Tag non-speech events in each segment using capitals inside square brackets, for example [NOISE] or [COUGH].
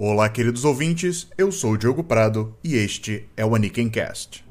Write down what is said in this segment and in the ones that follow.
Olá, queridos ouvintes, eu sou o Diogo Prado e este é o Anikencast.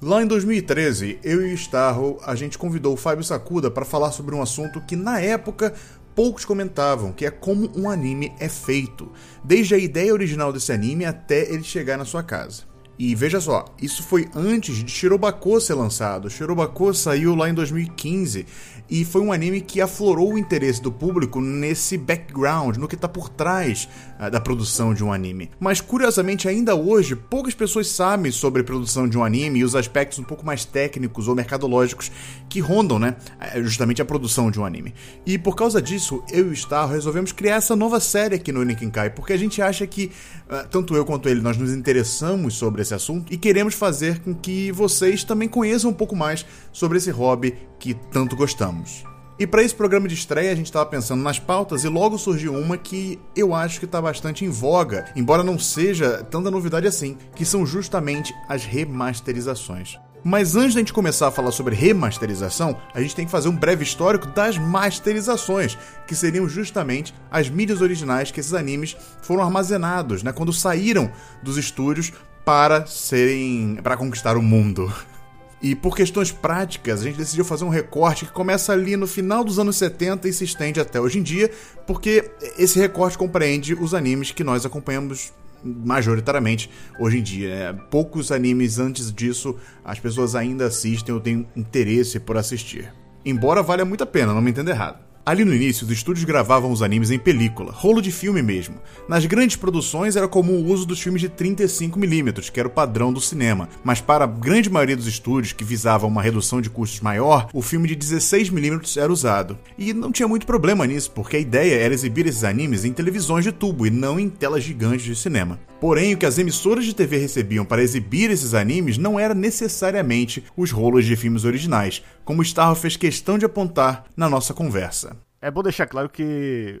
Lá em 2013, eu e o Starro, a gente convidou o Fábio Sakuda para falar sobre um assunto que na época poucos comentavam, que é como um anime é feito, desde a ideia original desse anime até ele chegar na sua casa. E veja só, isso foi antes de Shirobako ser lançado. Shirobako saiu lá em 2015 e foi um anime que aflorou o interesse do público nesse background, no que está por trás uh, da produção de um anime. Mas curiosamente, ainda hoje, poucas pessoas sabem sobre a produção de um anime e os aspectos um pouco mais técnicos ou mercadológicos que rondam, né, eh, justamente a produção de um anime. E por causa disso, eu e o Star resolvemos criar essa nova série aqui no Nikinkai, porque a gente acha que, uh, tanto eu quanto ele, nós nos interessamos sobre esse assunto e queremos fazer com que vocês também conheçam um pouco mais sobre esse hobby que tanto gostamos. E para esse programa de estreia, a gente estava pensando nas pautas e logo surgiu uma que eu acho que está bastante em voga, embora não seja tanta novidade assim, que são justamente as remasterizações. Mas antes da gente começar a falar sobre remasterização, a gente tem que fazer um breve histórico das masterizações, que seriam justamente as mídias originais que esses animes foram armazenados, né, quando saíram dos estúdios para serem para conquistar o mundo. E por questões práticas, a gente decidiu fazer um recorte que começa ali no final dos anos 70 e se estende até hoje em dia, porque esse recorte compreende os animes que nós acompanhamos majoritariamente hoje em dia. É, poucos animes antes disso as pessoas ainda assistem ou têm interesse por assistir. Embora valha muito a pena, não me entenda errado. Ali no início, os estúdios gravavam os animes em película, rolo de filme mesmo. Nas grandes produções era comum o uso dos filmes de 35mm, que era o padrão do cinema, mas para a grande maioria dos estúdios que visavam uma redução de custos maior, o filme de 16mm era usado. E não tinha muito problema nisso, porque a ideia era exibir esses animes em televisões de tubo e não em telas gigantes de cinema. Porém, o que as emissoras de TV recebiam para exibir esses animes não era necessariamente os rolos de filmes originais, como Starro fez questão de apontar na nossa conversa. É bom deixar claro que,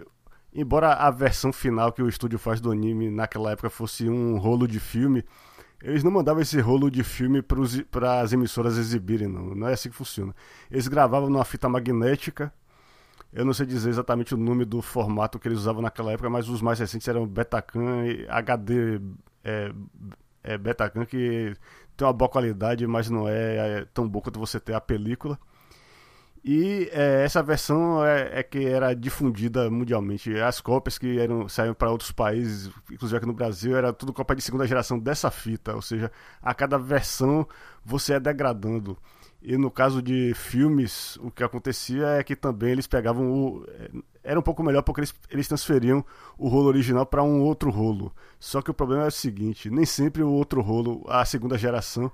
embora a versão final que o estúdio faz do anime naquela época fosse um rolo de filme, eles não mandavam esse rolo de filme para as emissoras exibirem, não. Não é assim que funciona. Eles gravavam numa fita magnética. Eu não sei dizer exatamente o nome do formato que eles usavam naquela época, mas os mais recentes eram Betacam e HD é, é Betacam, que tem uma boa qualidade, mas não é, é tão boa quanto você ter a película. E é, essa versão é, é, que era difundida mundialmente. As cópias que eram, saíram para outros países, inclusive aqui no Brasil, era tudo cópia de segunda geração dessa fita. Ou seja, a cada versão você é degradando. E no caso de filmes, o que acontecia é que também eles pegavam o. É, era um pouco melhor porque eles, eles transferiam o rolo original para um outro rolo. Só que o problema é o seguinte: nem sempre o outro rolo, a segunda geração,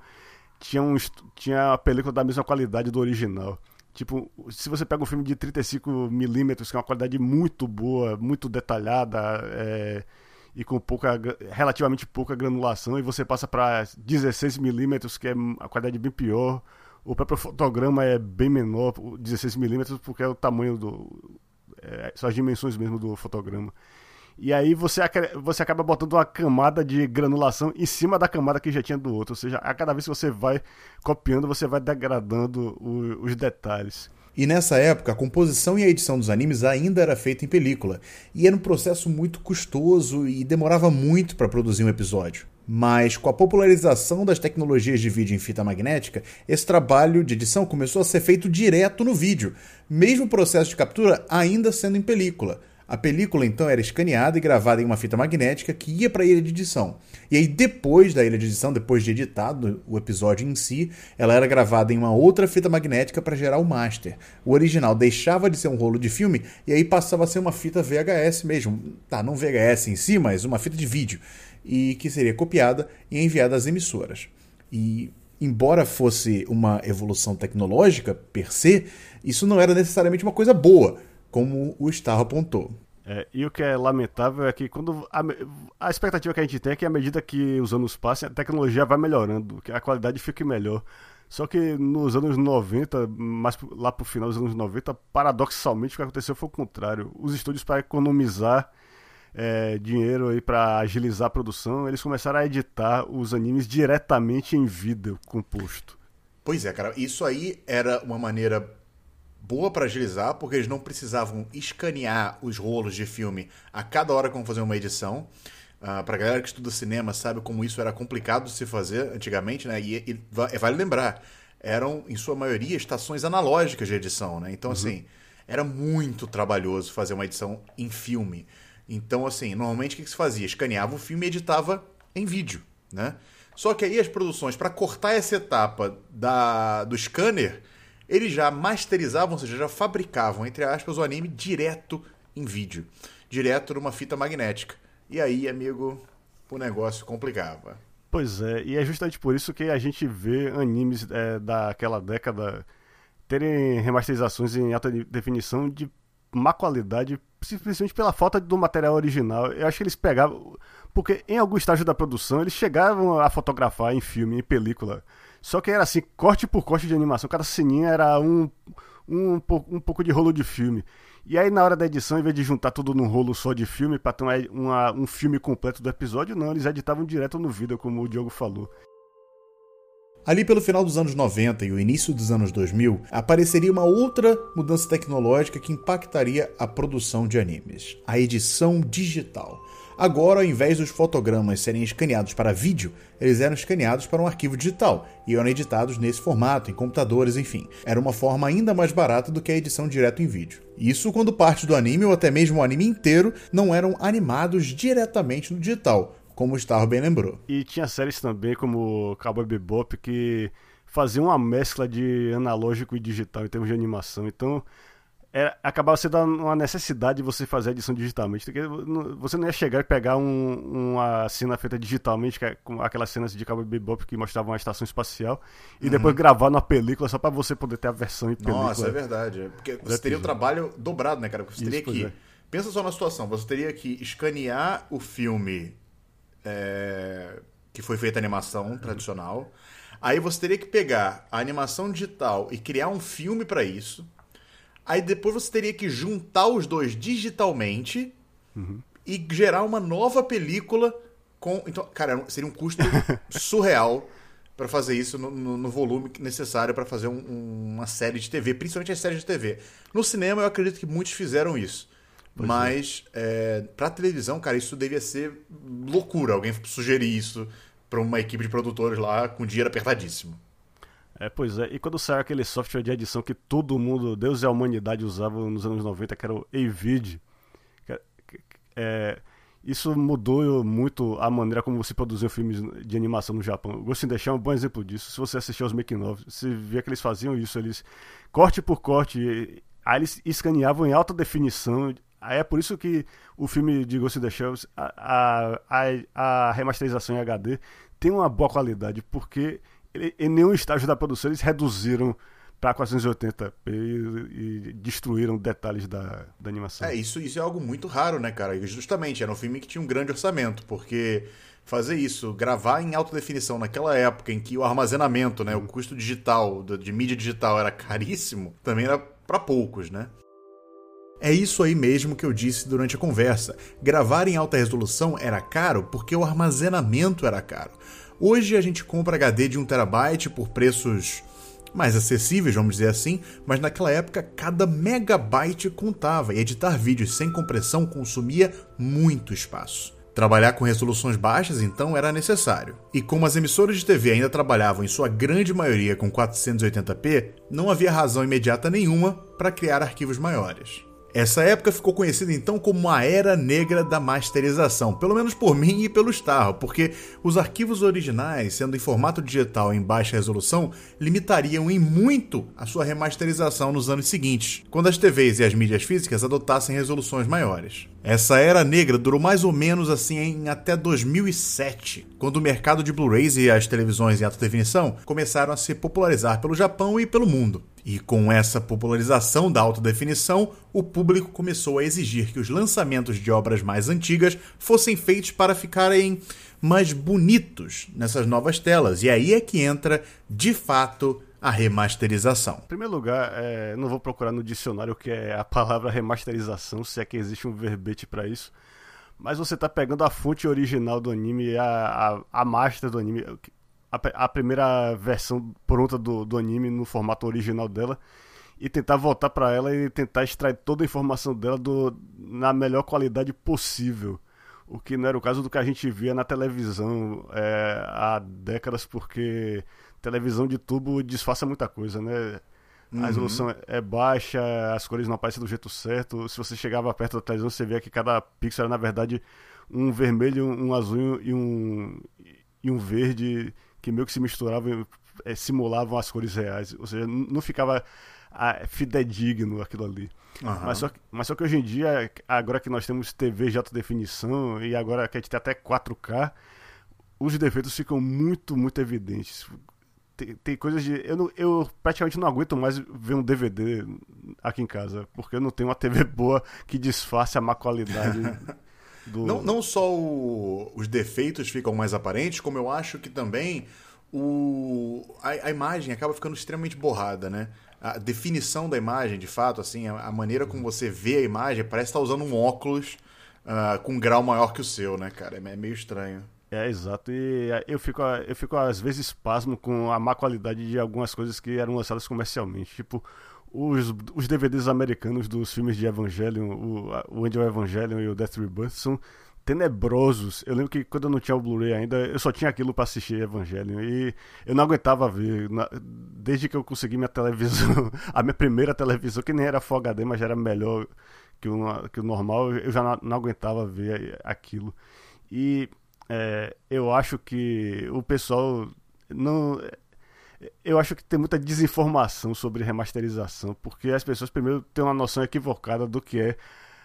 tinha, um, tinha a película da mesma qualidade do original. Tipo, se você pega um filme de 35mm, que é uma qualidade muito boa, muito detalhada, é, e com pouca, relativamente pouca granulação, e você passa para 16mm, que é a qualidade bem pior, o próprio fotograma é bem menor, 16mm, porque é o tamanho do. É, são as dimensões mesmo do fotograma. E aí você, você acaba botando uma camada de granulação em cima da camada que já tinha do outro. Ou seja, a cada vez que você vai copiando, você vai degradando o, os detalhes. E nessa época, a composição e a edição dos animes ainda era feita em película, e era um processo muito custoso e demorava muito para produzir um episódio. Mas com a popularização das tecnologias de vídeo em fita magnética, esse trabalho de edição começou a ser feito direto no vídeo, mesmo o processo de captura ainda sendo em película. A película então era escaneada e gravada em uma fita magnética que ia para a ilha de edição. E aí depois da ilha de edição, depois de editado o episódio em si, ela era gravada em uma outra fita magnética para gerar o master. O original deixava de ser um rolo de filme e aí passava a ser uma fita VHS mesmo. Tá, não VHS em si, mas uma fita de vídeo. E que seria copiada e enviada às emissoras. E embora fosse uma evolução tecnológica per se, isso não era necessariamente uma coisa boa como o Starro apontou. É, e o que é lamentável é que quando a, a, expectativa que a gente tem é que à medida que os anos passem, a tecnologia vai melhorando, que a qualidade fique melhor. Só que nos anos 90, mais lá pro final dos anos 90, paradoxalmente o que aconteceu foi o contrário. Os estúdios para economizar é, dinheiro aí para agilizar a produção, eles começaram a editar os animes diretamente em vídeo composto. Pois é, cara, isso aí era uma maneira boa para agilizar, porque eles não precisavam escanear os rolos de filme a cada hora que vão fazer uma edição. Uh, pra galera que estuda cinema sabe como isso era complicado de se fazer antigamente, né? E, e vale lembrar, eram, em sua maioria, estações analógicas de edição, né? Então, uhum. assim, era muito trabalhoso fazer uma edição em filme. Então, assim, normalmente o que se fazia? Escaneava o filme e editava em vídeo, né? Só que aí as produções, para cortar essa etapa da, do scanner, eles já masterizavam, ou seja, já fabricavam, entre aspas, o anime direto em vídeo. Direto numa fita magnética. E aí, amigo, o negócio complicava. Pois é, e é justamente por isso que a gente vê animes é, daquela década terem remasterizações em alta definição de má qualidade, simplesmente pela falta do material original. Eu acho que eles pegavam. Porque em algum estágio da produção eles chegavam a fotografar em filme, em película. Só que era assim, corte por corte de animação. Cada sininho era um, um, um pouco de rolo de filme. E aí, na hora da edição, em vez de juntar tudo num rolo só de filme, para ter uma, um filme completo do episódio, não, eles editavam direto no vídeo, como o Diogo falou. Ali pelo final dos anos 90 e o início dos anos 2000, apareceria uma outra mudança tecnológica que impactaria a produção de animes: a edição digital. Agora, ao invés dos fotogramas serem escaneados para vídeo, eles eram escaneados para um arquivo digital e eram editados nesse formato, em computadores, enfim. Era uma forma ainda mais barata do que a edição direto em vídeo. Isso quando parte do anime ou até mesmo o anime inteiro não eram animados diretamente no digital, como o Star bem lembrou. E tinha séries também como Cowboy Bebop que faziam uma mescla de analógico e digital em termos de animação. Então, é, acabava sendo uma necessidade de você fazer a edição digitalmente. Porque você não ia chegar e pegar um, uma cena feita digitalmente, que é com aquelas cenas de Cowboy Bebop que mostravam a estação espacial, e uhum. depois gravar numa película só para você poder ter a versão em película. Nossa, é verdade. Porque você teria um trabalho dobrado, né, cara? Porque você Isso, teria que. É. Pensa só na situação, você teria que escanear o filme é, que foi feita animação tradicional. Aí você teria que pegar a animação digital e criar um filme para isso Aí depois você teria que juntar os dois digitalmente uhum. e gerar uma nova película com. Então, cara, seria um custo [LAUGHS] surreal para fazer isso no, no, no, volume necessário para fazer um, uma série de TV, principalmente as séries de TV. No cinema, eu acredito que muitos fizeram isso. Pois é. Mas é. é, para televisão, cara, isso devia ser loucura. Alguém sugerir isso para uma equipe de produtores lá com dinheiro apertadíssimo. É, pois é. E quando saiu aquele software de edição que todo mundo, Deus e a humanidade usavam nos anos 90, que era o Avid, é, isso mudou muito a maneira como você produziu filmes de animação no Japão. Ghost in the Shell é um bom exemplo disso. Se você assistir aos making of, você vê que eles faziam isso, eles corte por corte, aí eles escaneavam em alta definição. Aí é por isso que o filme de Ghost in the Shell, a, a, a, remasterização em HD tem uma boa qualidade, porque em nenhum estágio da produção eles reduziram para 480p e, e, destruíram detalhes da, da animação. É, isso, isso é algo muito raro, né, cara? Justamente, era um filme que tinha um grande orçamento, porque fazer isso, gravar em alta definição naquela época em que o armazenamento, né, o custo digital, de mídia digital era caríssimo, também era para poucos, né? É isso aí mesmo que eu disse durante a conversa. Gravar em alta resolução era caro porque o armazenamento era caro. Hoje a gente compra HD de 1TB por preços mais acessíveis, vamos dizer assim, mas naquela época cada megabyte contava e editar vídeos sem compressão consumia muito espaço. Trabalhar com resoluções baixas então era necessário. E como as emissoras de TV ainda trabalhavam em sua grande maioria com 480p, não havia razão imediata nenhuma para criar arquivos maiores. Essa época ficou conhecida então como a Era Negra da Masterização, pelo menos por mim e pelo Starro, porque os arquivos originais, sendo em formato digital em baixa resolução, limitariam em muito a sua remasterização nos anos seguintes, quando as TVs e as mídias físicas adotassem resoluções maiores. Essa era negra durou mais ou menos assim em até 2007, quando o mercado de Blu-rays e as televisões em alta definição começaram a se popularizar pelo Japão e pelo mundo. E com essa popularização da alta definição, o público começou a exigir que os lançamentos de obras mais antigas fossem feitos para ficarem mais bonitos nessas novas telas. E aí é que entra, de fato, a remasterização. Em primeiro lugar, é, não vou procurar no dicionário o que é a palavra remasterização, se é que existe um verbete para isso. Mas você está pegando a fonte original do anime, a, a, a master do anime, a, a primeira versão pronta do, do anime no formato original dela e tentar voltar para ela e tentar extrair toda a informação dela do, na melhor qualidade possível. O que não era o caso do que a gente via na televisão é, há décadas, porque televisão de tubo disfarça muita coisa, né? A uhum. resolução é baixa, as cores não aparecem do jeito certo. Se você chegava perto da televisão, você via que cada pixel era, na verdade, um vermelho, um azul e um, e um verde que meio que se misturavam, é, simulavam as cores reais. Ou seja, não ficava ah, fidedigno aquilo ali. Uhum. Mas, só, mas só que hoje em dia, agora que nós temos TV de alta definição e agora que a gente tem até 4K, os defeitos ficam muito, muito evidentes. Tem, tem coisas de. Eu, não, eu praticamente não aguento mais ver um DVD aqui em casa, porque eu não tenho uma TV [LAUGHS] boa que disfarce a má qualidade. Do... Não, não só o, os defeitos ficam mais aparentes, como eu acho que também o, a, a, imagem acaba ficando extremamente borrada, né? A definição da imagem, de fato, assim, a, maneira como você vê a imagem, parece estar usando um óculos uh, com um grau maior que o seu, né, cara? É meio estranho. É, exato. E eu fico, eu fico às vezes pasmo com a má qualidade de algumas coisas que eram lançadas comercialmente. Tipo, os, os DVDs americanos dos filmes de Evangelion, o, o Angel Evangelion e o Death Rebirth, são tenebrosos. Eu lembro que quando eu não tinha o Blu-ray ainda, eu só tinha aquilo para assistir Evangelion e eu não aguentava ver. Desde que eu consegui minha televisão, [LAUGHS] a minha primeira televisão, que nem era Full HD, mas já era melhor que o, que o normal, eu já não, não aguentava ver aquilo. E é, eu acho que o pessoal não eu acho que tem muita desinformação sobre remasterização, porque as pessoas primeiro têm uma noção equivocada do que é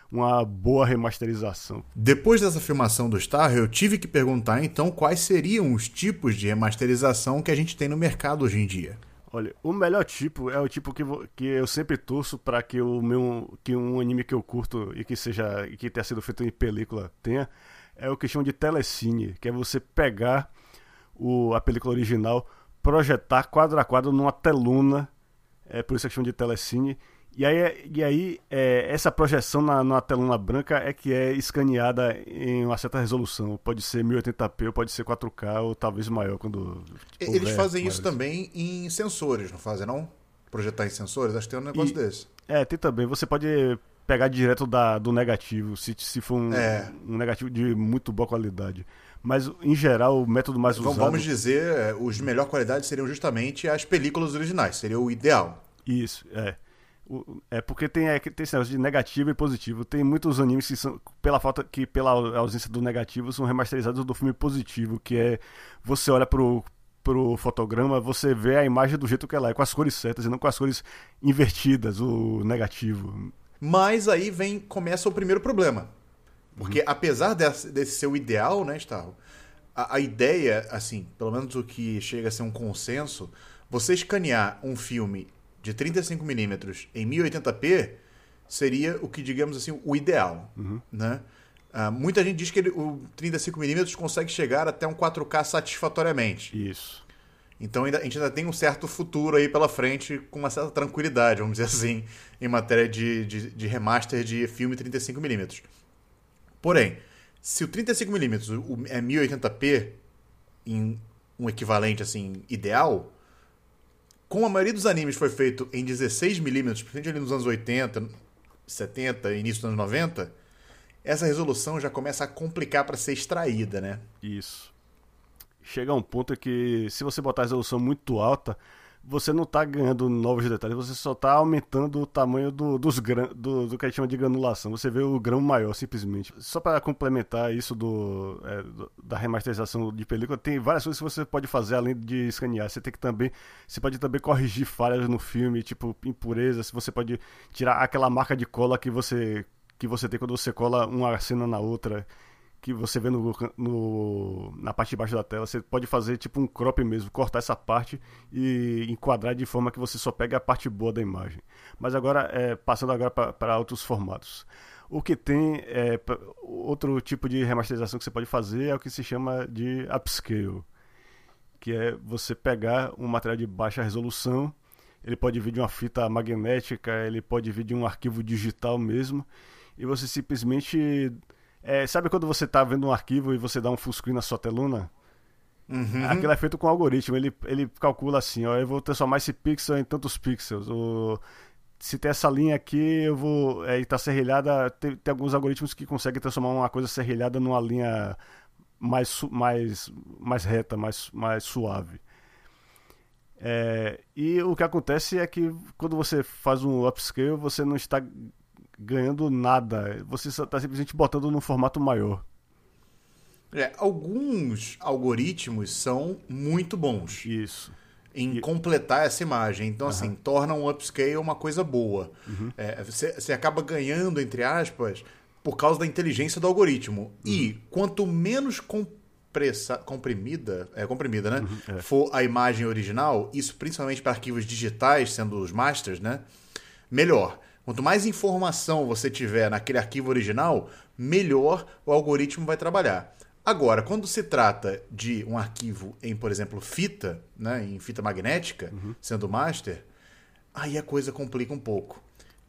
uma boa remasterização. Depois dessa afirmação do Star, eu tive que perguntar então quais seriam os tipos de remasterização que a gente tem no mercado hoje em dia. Olha, o melhor tipo é o tipo que, que eu sempre torço para que o meu que um anime que eu curto e que seja que tenha sido feito em película tenha é o que chamam de telecine, que é você pegar o, a película original, projetar quadro a quadro numa teluna, é por isso que chamam de telecine. E aí, e aí é, essa projeção na, na teluna branca é que é escaneada em uma certa resolução. Pode ser 1080p, pode ser 4K ou talvez maior quando. Eles fazem isso também em sensores, não fazem não? Projetar em sensores? Acho que tem um negócio e, desse. É, tem também. Você pode pegar direto da, do negativo, se, se for um, é. um negativo de muito boa qualidade. Mas, em geral, o método mais então, usado... Vamos dizer, é, os de melhor qualidade seriam justamente as películas originais, seria o ideal. Isso, é. É porque tem, é, tem esse negócio de negativo e positivo. Tem muitos animes que são, pela falta que pela ausência do negativo, são remasterizados do filme positivo, que é você olha pro, pro fotograma, você vê a imagem do jeito que ela é, com as cores certas e não com as cores invertidas, o negativo. Mas aí vem começa o primeiro problema. Porque uhum. apesar desse, desse ser o ideal, né, Starro? A, a, ideia, assim, pelo menos o que chega a ser um consenso, você escanear um filme de 35mm em 1080p seria o que, digamos assim, o ideal, uhum. né? Uh, muita gente diz que ele, o 35mm consegue chegar até um 4K satisfatoriamente. Isso. Então ainda, a gente ainda tem um certo futuro aí pela frente, com uma certa tranquilidade, vamos dizer assim, [LAUGHS] em matéria de, de, de remaster de filme 35mm. Porém, se o 35mm é 1080p em um equivalente assim ideal, como a maioria dos animes foi feito em 16mm, principalmente ali nos anos 80, 70, início dos anos 90, essa resolução já começa a complicar para ser extraída, né? Isso chega a um ponto que se você botar a resolução muito alta, você não está ganhando novos detalhes, você só está aumentando o tamanho do, dos grãos, do, do, que a gente chama de granulação. Você vê o grão maior, simplesmente. Só para complementar isso do, é, do, da remasterização de película, tem várias coisas que você pode fazer além de escanear. Você tem que também, você pode também corrigir falhas no filme, tipo impurezas. Você pode tirar aquela marca de cola que você que você tem quando você cola uma cena na outra que você vê no, no, na parte de baixo da tela, você pode fazer tipo um crop mesmo, cortar essa parte e enquadrar de forma que você só pegue a parte boa da imagem. Mas agora, é, passando agora para outros formatos. O que tem é, outro tipo de remasterização que você pode fazer é o que se chama de upscale, que é você pegar um material de baixa resolução, ele pode vir de uma fita magnética, ele pode vir de um arquivo digital mesmo, e você simplesmente é, sabe quando você está vendo um arquivo e você dá um full screen na sua teluna? Uhum. Aquilo é feito com algoritmo. Ele, ele calcula assim, ó, eu vou transformar esse pixel em tantos pixels. O, se tem essa linha aqui, eu vou. É, tá serrilhada. Tem, tem, alguns algoritmos que conseguem transformar uma coisa serrilhada numa linha mais, mais, mais reta, mais, mais suave. É, e o que acontece é que quando você faz um upscale, você não está ganhando nada. Você está simplesmente botando num formato maior. É, alguns algoritmos são muito bons. Isso. Em e... completar essa imagem. Então, uhum. assim, torna um upscale uma coisa boa. Uhum. É, você, você acaba ganhando, entre aspas, por causa da inteligência do algoritmo. Uhum. E quanto menos compressa, comprimida, é comprimida, né? Uhum, é. For a imagem original, isso principalmente para arquivos digitais, sendo os masters, né? Melhor. Quanto mais informação você tiver naquele arquivo original, melhor o algoritmo vai trabalhar. Agora, quando se trata de um arquivo em, por exemplo, fita, né, em fita magnética, uhum. sendo master, aí a coisa complica um pouco.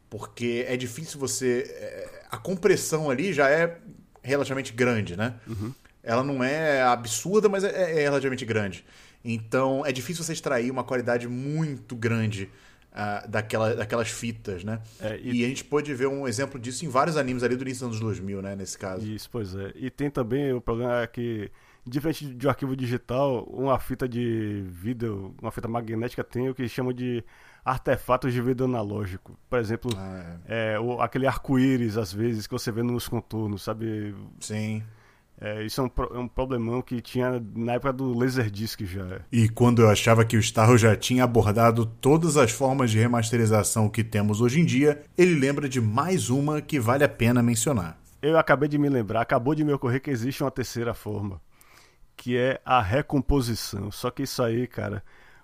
Porque é difícil você. É, a compressão ali já é relativamente grande, né? Uhum. Ela não é absurda, mas é, é relativamente grande. Então é difícil você extrair uma qualidade muito grande uh, daquela, daquelas fitas, né? É, e... e... a gente pôde ver um exemplo disso em vários animes ali do início dos anos 2000, né? Nesse caso. Isso, pois é. E tem também o problema é que, diferente de um arquivo digital, uma fita de vídeo, uma fita magnética tem o que chamam de artefatos de vídeo analógico. Por exemplo, ah, é. É, o, aquele arco-íris, às vezes, que você vê nos contornos, sabe? Sim. É, isso é um, é um problemão que tinha na época do Laserdisc já. E quando eu achava que o Starro já tinha abordado todas as formas de remasterização que temos hoje em dia, ele lembra de mais uma que vale a pena mencionar. Eu acabei de me lembrar, acabou de me ocorrer que existe uma terceira forma, que é a recomposição. Só que isso aí, cara,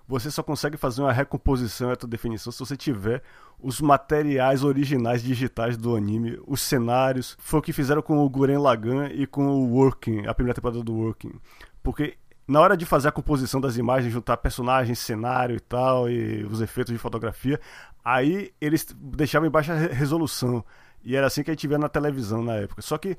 você só consegue fazer uma recomposição, essa definição, se você tiver os materiais originais digitais do anime, os cenários. Foi o que fizeram com o Guren Lagan e com o Working, a primeira temporada do Working. Porque na hora de fazer a composição das imagens, juntar personagens, cenário e tal, e os efeitos de fotografia, aí eles deixavam em baixa resolução. E era assim que a gente via na televisão na época. Só que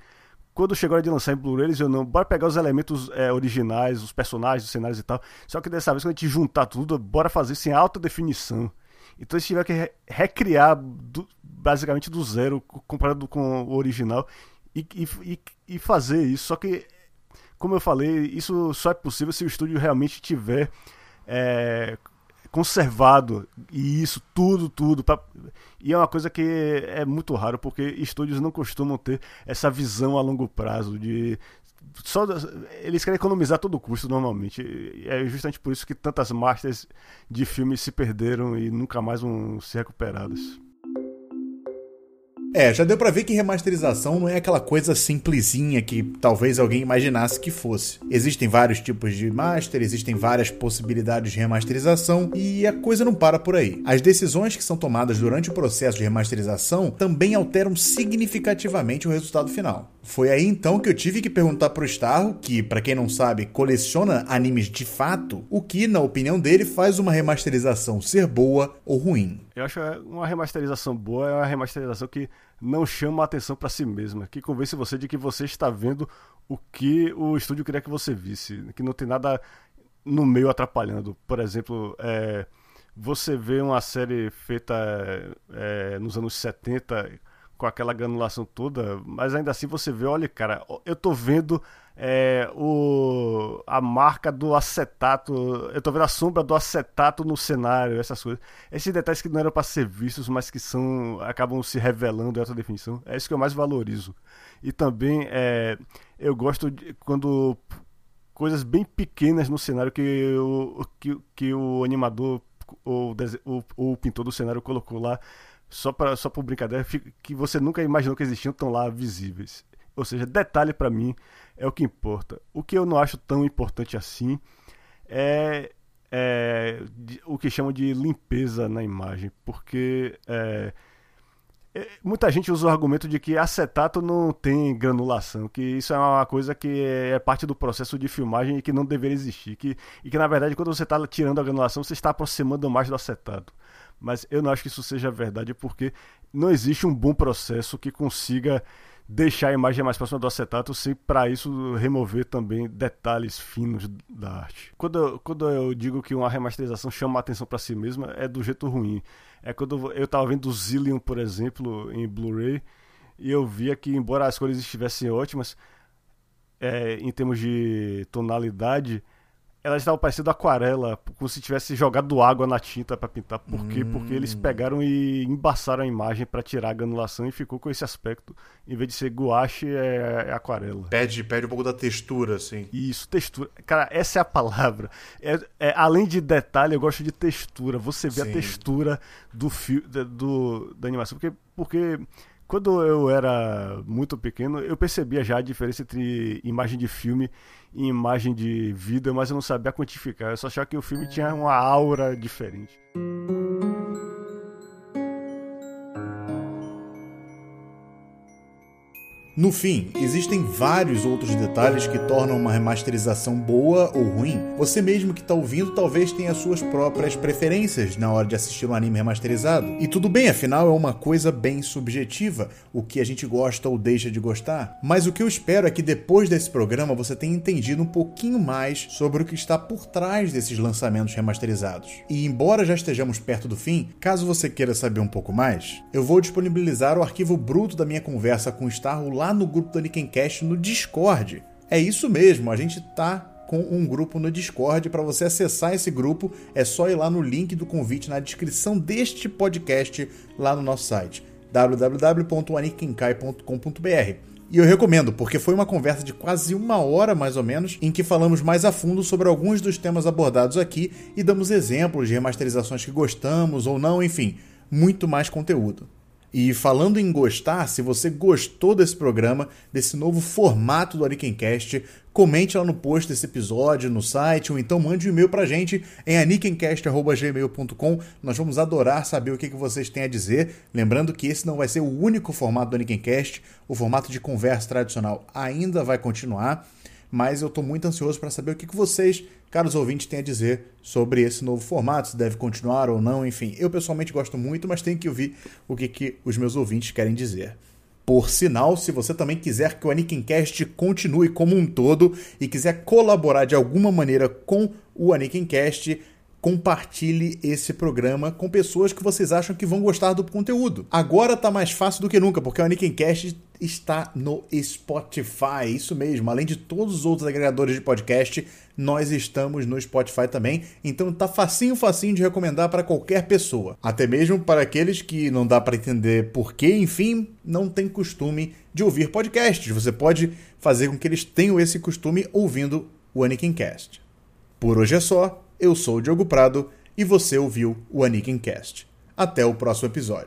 quando chegou a hora de lançar em Blu-ray, eles eu não, bora pegar os elementos é, originais, os personagens, os cenários e tal. Só que dessa vez, quando a gente juntar tudo, bora fazer isso em alta definição. Então eles tiveram que re recriar do, basicamente do zero, comparado com o original, e, e, e fazer isso. Só que, como eu falei, isso só é possível se o estúdio realmente tiver. É, conservado e isso tudo tudo pra... e é uma coisa que é muito raro porque estúdios não costumam ter essa visão a longo prazo de só eles querem economizar todo o custo normalmente é justamente por isso que tantas masters de filmes se perderam e nunca mais vão ser recuperadas é, já deu para ver que remasterização não é aquela coisa simplesinha que talvez alguém imaginasse que fosse. Existem vários tipos de master, existem várias possibilidades de remasterização e a coisa não para por aí. As decisões que são tomadas durante o processo de remasterização também alteram significativamente o resultado final. Foi aí então que eu tive que perguntar pro Starro, que, para quem não sabe, coleciona animes de fato, o que, na opinião dele, faz uma remasterização ser boa ou ruim. Eu acho uma remasterização boa é uma remasterização que não chama a atenção para si mesma, que convence você de que você está vendo o que o estúdio queria que você visse, que não tem nada no meio atrapalhando. Por exemplo, é, você vê uma série feita é, nos anos 70 com aquela granulação toda, mas ainda assim você vê, olha, cara, eu tô vendo é, o, a marca do acetato, eu tô vendo a sombra do acetato no cenário, essas coisas. Esses detalhes que não eram para ser vistos, mas que são acabam se revelando em outra definição, é isso que eu mais valorizo. E também é, eu gosto de, quando coisas bem pequenas no cenário que o, que, que o animador ou o, o, pintor do cenário colocou lá só para só por brincadeira, que você nunca imaginou que existiam, estão lá visíveis. Ou seja, detalhe para mim é o que importa. O que eu não acho tão importante assim é, é o que chamam de limpeza na imagem, porque é, é, muita gente usa o argumento de que acetato não tem granulação, que isso é uma coisa que é parte do processo de filmagem e que não deveria existir, que, e que na verdade quando você está tirando a granulação você está aproximando mais do acetato mas eu não acho que isso seja verdade porque não existe um bom processo que consiga deixar a imagem mais próxima do acetato sem para isso remover também detalhes finos da arte. Quando eu, quando eu digo que uma remasterização chama a atenção para si mesma, é do jeito ruim. É quando eu tava vendo Zillion, por exemplo, em Blu-ray, e eu via que embora as cores estivessem ótimas, é, em termos de tonalidade, elas estavam parecendo aquarela, como se tivesse jogado água na tinta para pintar. Por quê? Hum. Porque eles hum. pegaram e embaçaram a imagem para tirar a granulação e ficou com esse aspecto. Em vez de ser guache, é, é, aquarela. Pede, pede um pouco da textura, assim. Isso, textura. Cara, essa é a palavra. É, é além de detalhe, eu gosto de textura. Você vê Sim. a textura do, fio, do da animação. Porque, porque quando eu era muito pequeno, eu percebia já a diferença entre imagem de filme e imagem de vida, mas eu não sabia quantificar. Eu só achava que o filme tinha uma aura diferente. No fim, existem vários outros detalhes que tornam uma remasterização boa ou ruim. Você mesmo que está ouvindo talvez tenha suas próprias preferências na hora de assistir um anime remasterizado. E tudo bem, afinal é uma coisa bem subjetiva, o que a gente gosta ou deixa de gostar. Mas o que eu espero é que depois desse programa você tenha entendido um pouquinho mais sobre o que está por trás desses lançamentos remasterizados. E embora já estejamos perto do fim, caso você queira saber um pouco mais, eu vou disponibilizar o arquivo bruto da minha conversa com o Starro lá lá no grupo do Nickencast no Discord. É isso mesmo, a gente tá com um grupo no Discord. Para você acessar esse grupo, é só ir lá no link do convite na descrição deste podcast lá no nosso site www.anikenkai.com.br. E eu recomendo, porque foi uma conversa de quase uma hora mais ou menos, em que falamos mais a fundo sobre alguns dos temas abordados aqui e damos exemplos de remasterizações que gostamos ou não, enfim, muito mais conteúdo. E falando em gostar, se você gostou desse programa, desse novo formato do Anikencast, comente lá no post desse episódio, no site, ou então mande um e-mail pra gente em anikencast.gmail.com. Nós vamos adorar saber o que, vocês têm a dizer. Lembrando que esse não vai ser o único formato do Anikencast, o formato de conversa tradicional ainda vai continuar mas eu estou muito ansioso para saber o que, que vocês, caros ouvintes, têm a dizer sobre esse novo formato, se deve continuar ou não, enfim. Eu pessoalmente gosto muito, mas tenho que ouvir o que, que os meus ouvintes querem dizer. Por sinal, se você também quiser que o Anikincast continue como um todo e quiser colaborar de alguma maneira com o Anikincast, compartilhe esse programa com pessoas que vocês acham que vão gostar do conteúdo. Agora tá mais fácil do que nunca, porque o Anikincast está no Spotify, isso mesmo. Além de todos os outros agregadores de podcast, nós estamos no Spotify também. Então tá facinho, facinho de recomendar para qualquer pessoa. Até mesmo para aqueles que não dá para entender porquê, enfim, não tem costume de ouvir podcasts. Você pode fazer com que eles tenham esse costume ouvindo o Anikincast. Por hoje é só. Eu sou o Diogo Prado e você ouviu o Anikin Cast. Até o próximo episódio.